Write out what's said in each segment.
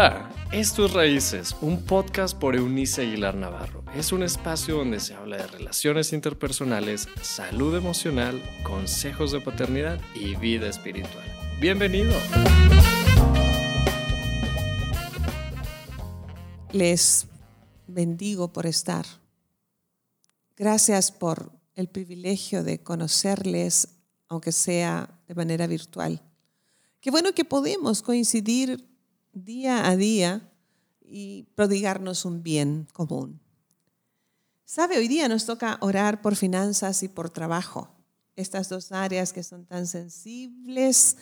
Hola, esto es Raíces, un podcast por Eunice Aguilar Navarro. Es un espacio donde se habla de relaciones interpersonales, salud emocional, consejos de paternidad y vida espiritual. Bienvenido. Les bendigo por estar. Gracias por el privilegio de conocerles, aunque sea de manera virtual. Qué bueno que podemos coincidir día a día y prodigarnos un bien común. Sabe, hoy día nos toca orar por finanzas y por trabajo, estas dos áreas que son tan sensibles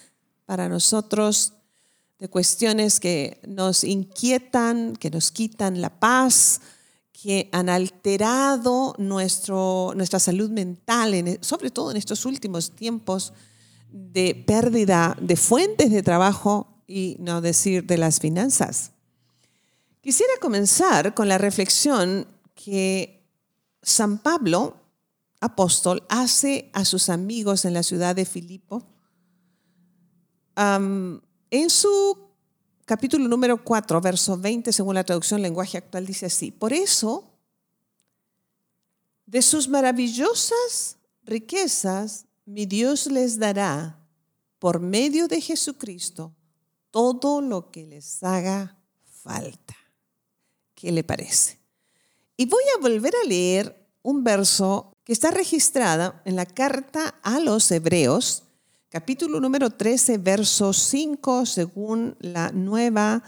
para nosotros, de cuestiones que nos inquietan, que nos quitan la paz, que han alterado nuestro, nuestra salud mental, sobre todo en estos últimos tiempos de pérdida de fuentes de trabajo y no decir de las finanzas. Quisiera comenzar con la reflexión que San Pablo, apóstol, hace a sus amigos en la ciudad de Filipo. en su capítulo número 4, verso 20, según la traducción lenguaje actual, dice así, por eso, de sus maravillosas riquezas, mi Dios les dará, por medio de Jesucristo, todo lo que les haga falta. ¿Qué le parece? Y voy a volver a leer un verso que está registrado en la carta a los Hebreos, capítulo número 13, verso 5, según la nueva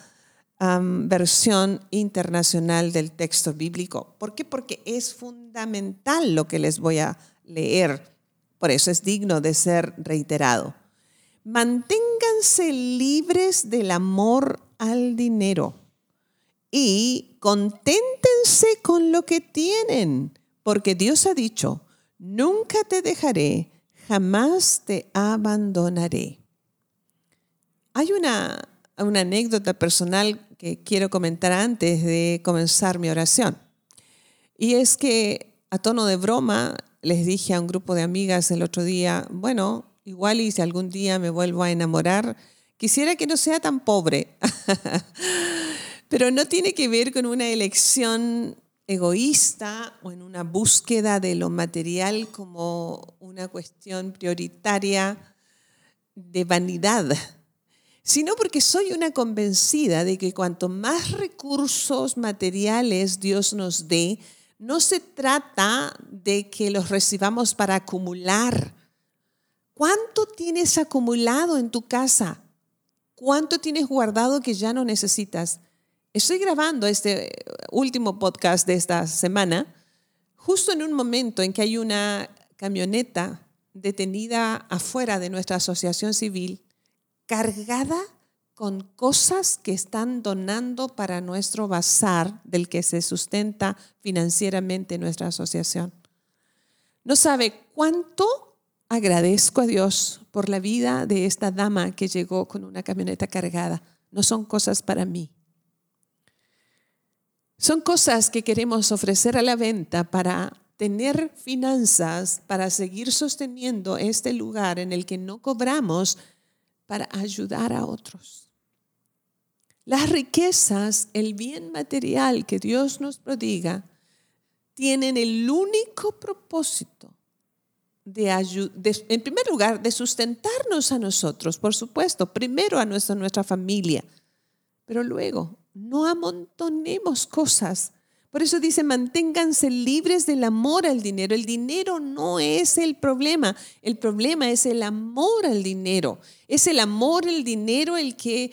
versión internacional del texto bíblico. ¿Por qué? Porque es fundamental lo que les voy a leer. Por eso es digno de ser reiterado. Libres del amor al dinero y conténtense con lo que tienen, porque Dios ha dicho, nunca te dejaré, jamás te abandonaré. Hay una, una anécdota personal que quiero comentar antes de comenzar mi oración. Y es que a tono de broma les dije a un grupo de amigas el otro día, bueno, Igual y si algún día me vuelvo a enamorar, quisiera que no sea tan pobre. Pero no tiene que ver con una elección egoísta o en una búsqueda de lo material como una cuestión prioritaria de vanidad, sino porque soy una convencida de que cuanto más recursos materiales Dios nos dé, no se trata de que los recibamos para acumular, ¿Cuánto tienes acumulado en tu casa? ¿Cuánto tienes guardado que ya no necesitas? Estoy grabando este último podcast de esta semana justo en un momento en que hay una camioneta detenida afuera de nuestra asociación civil cargada con cosas que están donando para nuestro bazar del que se sustenta financieramente nuestra asociación. No sabe cuánto agradezco a Dios por la vida de esta dama que llegó con una camioneta cargada. No son cosas para mí. Son cosas que queremos ofrecer a la venta para tener finanzas, para seguir sosteniendo este lugar en el que no cobramos para ayudar a otros. Las riquezas, el bien material que Dios nos prodiga, tienen el único propósito de, en primer lugar, de sustentarnos a nosotros, por supuesto, primero a nuestra, nuestra familia, pero luego no amontonemos cosas. Por eso dice, manténganse libres del amor al dinero. El dinero no es el problema, el problema es el amor al dinero. Es el amor al dinero el que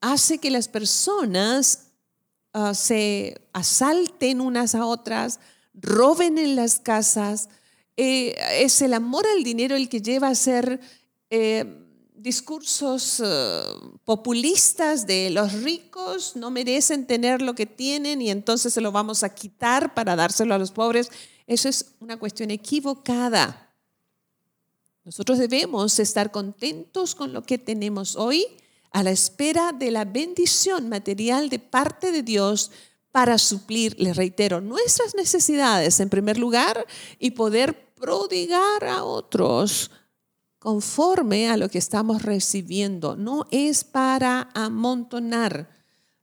hace que las personas ah, se asalten unas a otras, roben en las casas, eh, es el amor al dinero el que lleva a hacer eh, discursos eh, populistas de los ricos no merecen tener lo que tienen y entonces se lo vamos a quitar para dárselo a los pobres. Eso es una cuestión equivocada. Nosotros debemos estar contentos con lo que tenemos hoy a la espera de la bendición material de parte de Dios para suplir, les reitero, nuestras necesidades en primer lugar y poder prodigar a otros conforme a lo que estamos recibiendo. No es para amontonar.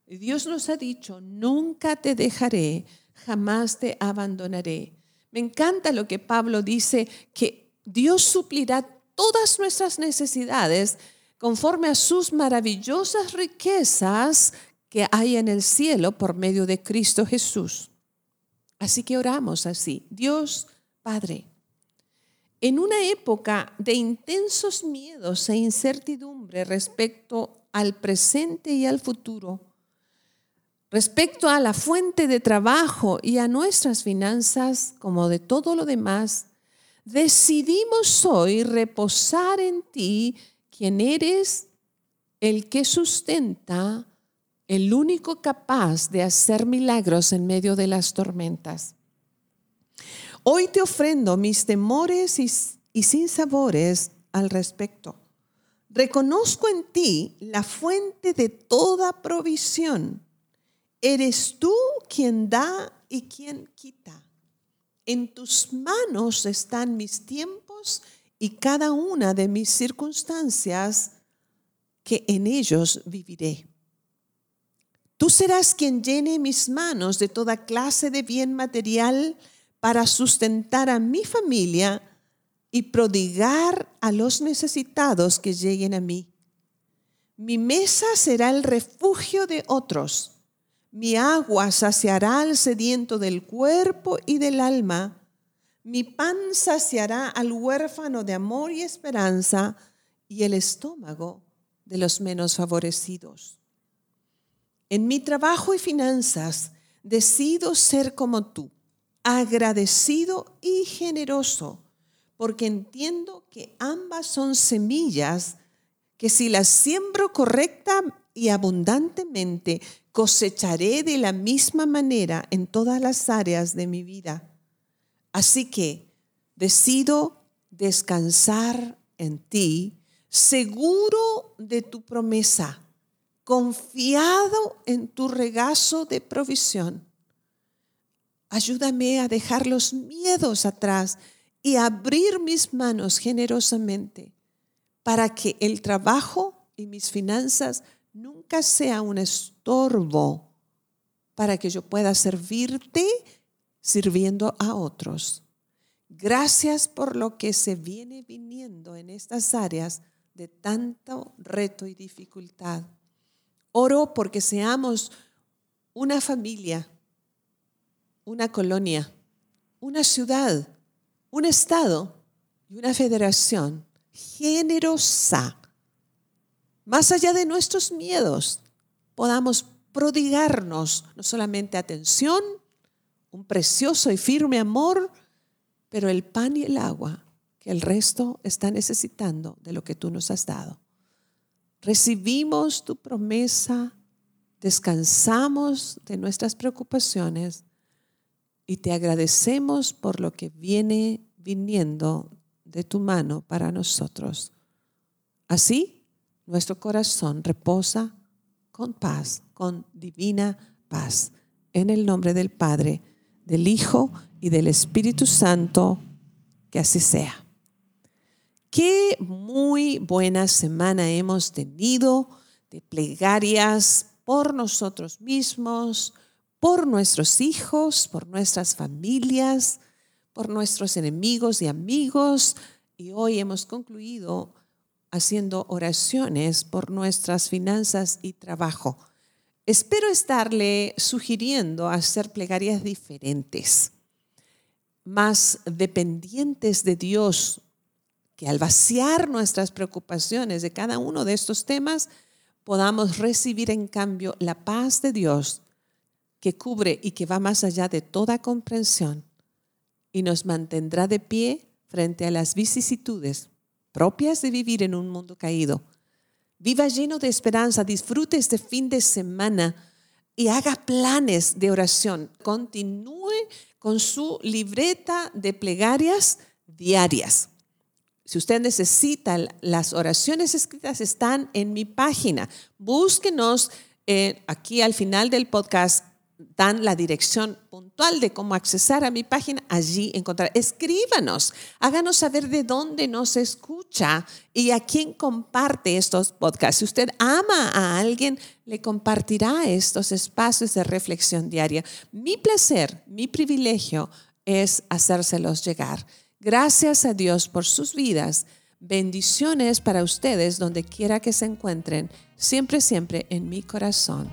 Dios nos ha dicho, nunca te dejaré, jamás te abandonaré. Me encanta lo que Pablo dice, que Dios suplirá todas nuestras necesidades conforme a sus maravillosas riquezas que hay en el cielo por medio de Cristo Jesús. Así que oramos así. Dios Padre, en una época de intensos miedos e incertidumbre respecto al presente y al futuro, respecto a la fuente de trabajo y a nuestras finanzas, como de todo lo demás, decidimos hoy reposar en ti, quien eres el que sustenta, el único capaz de hacer milagros en medio de las tormentas. Hoy te ofrendo mis temores y, y sinsabores al respecto. Reconozco en ti la fuente de toda provisión Eres tú quien da y quien quita. En tus manos están mis tiempos y cada una de mis circunstancias que en ellos viviré. Tú serás quien llene mis manos de toda clase de bien material para sustentar a mi familia y prodigar a los necesitados que lleguen a mí. Mi mesa será el refugio de otros mi agua saciará al sediento del cuerpo y del alma. Mi pan saciará al huérfano de amor y esperanza y el estómago de los menos favorecidos. En mi trabajo y finanzas decido ser como tú, agradecido y generoso, porque entiendo que ambas son semillas que si las siembro correcta y abundantemente, cosecharé de la misma manera en todas las áreas de mi vida. Así que decido descansar en ti, seguro de tu promesa, confiado en tu regazo de provisión. Ayúdame a dejar los miedos atrás y abrir mis manos generosamente para que el trabajo y mis finanzas nunca sea un estorbo para que yo pueda servirte sirviendo a otros. Gracias por lo que se viene viniendo en estas áreas de tanto reto y dificultad. Oro porque seamos una familia, una colonia, una ciudad, un estado y una federación generosa más allá de nuestros miedos, podamos prodigarnos no solamente atención, un precioso y firme amor, pero el pan y el agua que el resto está necesitando de lo que tú nos has dado. Recibimos tu promesa, descansamos de nuestras preocupaciones y te agradecemos por lo que viene viniendo de tu mano para nosotros. Así nuestro corazón reposa con paz, con divina paz. En el nombre del Padre, del Hijo y del Espíritu Santo, que así sea. Qué muy buena semana hemos tenido de plegarias por nosotros mismos, por nuestros hijos, por nuestras familias, por nuestros enemigos y amigos. Y hoy hemos concluido haciendo oraciones por nuestras finanzas y trabajo. Espero estarle sugiriendo hacer plegarias diferentes, más dependientes de Dios, que al vaciar nuestras preocupaciones de cada uno de estos temas, podamos recibir en cambio la paz de Dios que cubre y que va más allá de toda comprensión y nos mantendrá de pie frente a las vicisitudes propias de vivir en un mundo caído. Viva lleno de esperanza, disfrute este fin de semana y haga planes de oración. Continúe con su libreta de plegarias diarias. Si usted necesita las oraciones escritas, están en mi página. Búsquenos eh, aquí al final del podcast, dan la dirección puntual de cómo accesar a mi página, allí encontrar. Escríbanos, háganos saber de dónde nos escucha y a quién comparte estos podcasts. Si usted ama a alguien, le compartirá estos espacios de reflexión diaria. Mi placer, mi privilegio es hacérselos llegar. Gracias a Dios por sus vidas. Bendiciones para ustedes donde quiera que se encuentren, siempre, siempre en mi corazón.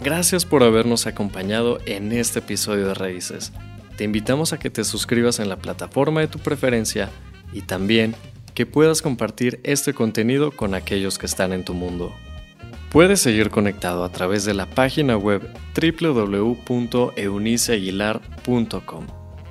Gracias por habernos acompañado en este episodio de Raíces. Te invitamos a que te suscribas en la plataforma de tu preferencia y también que puedas compartir este contenido con aquellos que están en tu mundo. Puedes seguir conectado a través de la página web www.euniceaguilar.com.